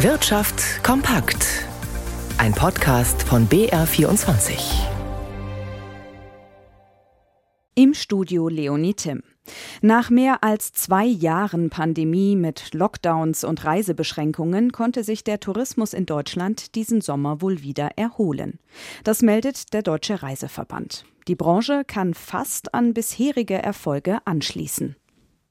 Wirtschaft kompakt. Ein Podcast von BR24. Im Studio Leonie Tim. Nach mehr als zwei Jahren Pandemie mit Lockdowns und Reisebeschränkungen konnte sich der Tourismus in Deutschland diesen Sommer wohl wieder erholen. Das meldet der Deutsche Reiseverband. Die Branche kann fast an bisherige Erfolge anschließen.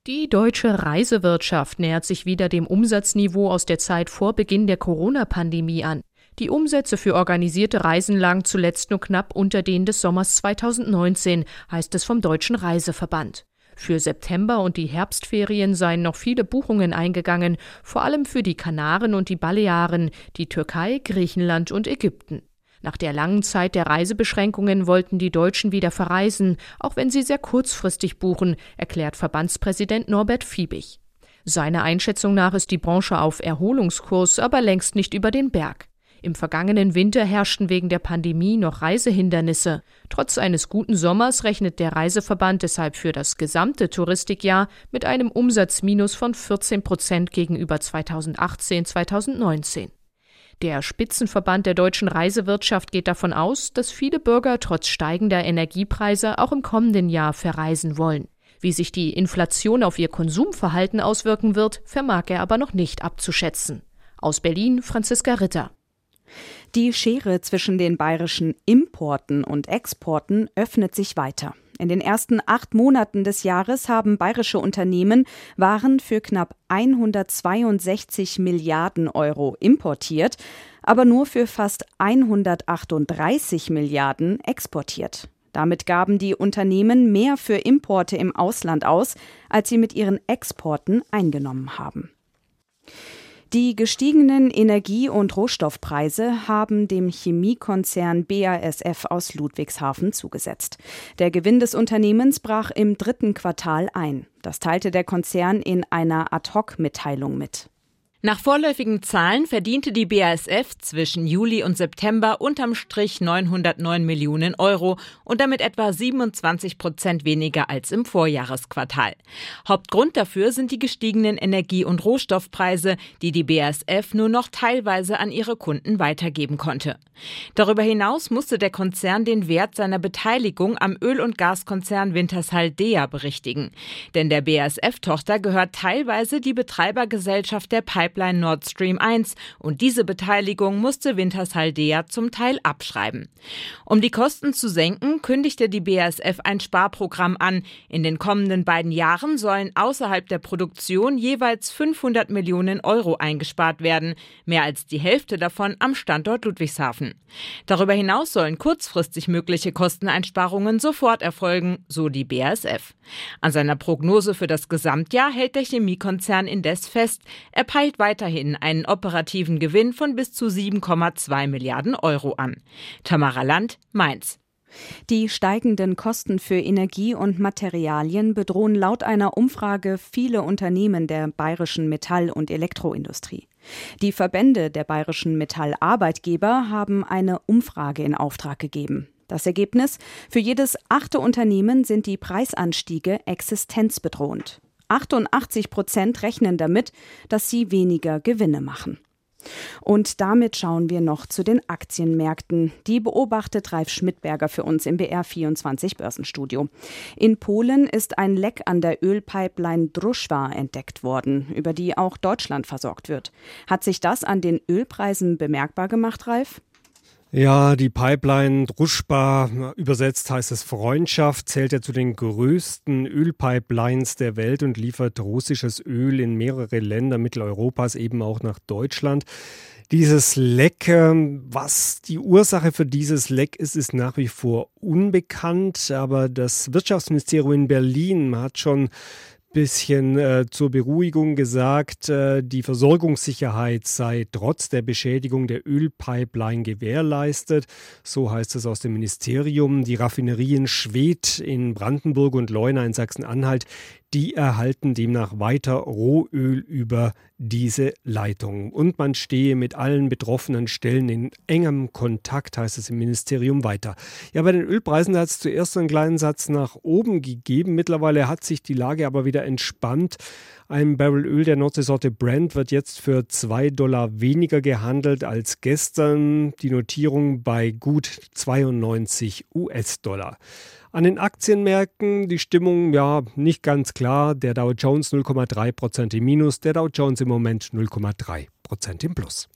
Die deutsche Reisewirtschaft nähert sich wieder dem Umsatzniveau aus der Zeit vor Beginn der Corona-Pandemie an. Die Umsätze für organisierte Reisen lagen zuletzt nur knapp unter denen des Sommers 2019, heißt es vom Deutschen Reiseverband. Für September und die Herbstferien seien noch viele Buchungen eingegangen, vor allem für die Kanaren und die Balearen, die Türkei, Griechenland und Ägypten. Nach der langen Zeit der Reisebeschränkungen wollten die Deutschen wieder verreisen, auch wenn sie sehr kurzfristig buchen, erklärt Verbandspräsident Norbert Fiebig. Seiner Einschätzung nach ist die Branche auf Erholungskurs, aber längst nicht über den Berg. Im vergangenen Winter herrschten wegen der Pandemie noch Reisehindernisse. Trotz eines guten Sommers rechnet der Reiseverband deshalb für das gesamte Touristikjahr mit einem Umsatzminus von 14 Prozent gegenüber 2018-2019. Der Spitzenverband der deutschen Reisewirtschaft geht davon aus, dass viele Bürger trotz steigender Energiepreise auch im kommenden Jahr verreisen wollen. Wie sich die Inflation auf ihr Konsumverhalten auswirken wird, vermag er aber noch nicht abzuschätzen. Aus Berlin Franziska Ritter. Die Schere zwischen den bayerischen Importen und Exporten öffnet sich weiter. In den ersten acht Monaten des Jahres haben bayerische Unternehmen Waren für knapp 162 Milliarden Euro importiert, aber nur für fast 138 Milliarden exportiert. Damit gaben die Unternehmen mehr für Importe im Ausland aus, als sie mit ihren Exporten eingenommen haben. Die gestiegenen Energie- und Rohstoffpreise haben dem Chemiekonzern BASF aus Ludwigshafen zugesetzt. Der Gewinn des Unternehmens brach im dritten Quartal ein. Das teilte der Konzern in einer Ad-hoc-Mitteilung mit. Nach vorläufigen Zahlen verdiente die BASF zwischen Juli und September unterm Strich 909 Millionen Euro und damit etwa 27 Prozent weniger als im Vorjahresquartal. Hauptgrund dafür sind die gestiegenen Energie- und Rohstoffpreise, die die BASF nur noch teilweise an ihre Kunden weitergeben konnte. Darüber hinaus musste der Konzern den Wert seiner Beteiligung am Öl- und Gaskonzern Wintershall Dea berichtigen. Denn der BASF-Tochter gehört teilweise die Betreibergesellschaft der Pipeline Pipeline Nord Stream 1 und diese Beteiligung musste Wintershaldea zum Teil abschreiben. Um die Kosten zu senken, kündigte die BASF ein Sparprogramm an. In den kommenden beiden Jahren sollen außerhalb der Produktion jeweils 500 Millionen Euro eingespart werden, mehr als die Hälfte davon am Standort Ludwigshafen. Darüber hinaus sollen kurzfristig mögliche Kosteneinsparungen sofort erfolgen, so die BASF. An seiner Prognose für das Gesamtjahr hält der Chemiekonzern indes fest, er peilt weiterhin einen operativen Gewinn von bis zu 7,2 Milliarden Euro an. Tamara Land, Mainz. Die steigenden Kosten für Energie und Materialien bedrohen laut einer Umfrage viele Unternehmen der bayerischen Metall- und Elektroindustrie. Die Verbände der bayerischen Metallarbeitgeber haben eine Umfrage in Auftrag gegeben. Das Ergebnis? Für jedes achte Unternehmen sind die Preisanstiege existenzbedrohend. 88 Prozent rechnen damit, dass sie weniger Gewinne machen. Und damit schauen wir noch zu den Aktienmärkten. Die beobachtet Ralf Schmidberger für uns im BR24 Börsenstudio. In Polen ist ein Leck an der Ölpipeline Druschwa entdeckt worden, über die auch Deutschland versorgt wird. Hat sich das an den Ölpreisen bemerkbar gemacht, Ralf? Ja, die Pipeline Druschba, übersetzt heißt es Freundschaft, zählt ja zu den größten Ölpipelines der Welt und liefert russisches Öl in mehrere Länder Mitteleuropas, eben auch nach Deutschland. Dieses Leck, was die Ursache für dieses Leck ist, ist nach wie vor unbekannt, aber das Wirtschaftsministerium in Berlin hat schon bisschen äh, zur Beruhigung gesagt, äh, die Versorgungssicherheit sei trotz der Beschädigung der Ölpipeline gewährleistet. So heißt es aus dem Ministerium. Die Raffinerien Schwedt in Brandenburg und Leuna in Sachsen-Anhalt, die erhalten demnach weiter Rohöl über diese Leitung. Und man stehe mit allen betroffenen Stellen in engem Kontakt, heißt es im Ministerium weiter. Ja, bei den Ölpreisen hat es zuerst einen kleinen Satz nach oben gegeben. Mittlerweile hat sich die Lage aber wieder entspannt. Ein Barrel Öl der Nordseesorte Brent wird jetzt für 2 Dollar weniger gehandelt als gestern. Die Notierung bei gut 92 US-Dollar. An den Aktienmärkten die Stimmung ja nicht ganz klar. Der Dow Jones 0,3 Prozent im Minus, der Dow Jones im Moment 0,3 Prozent im Plus.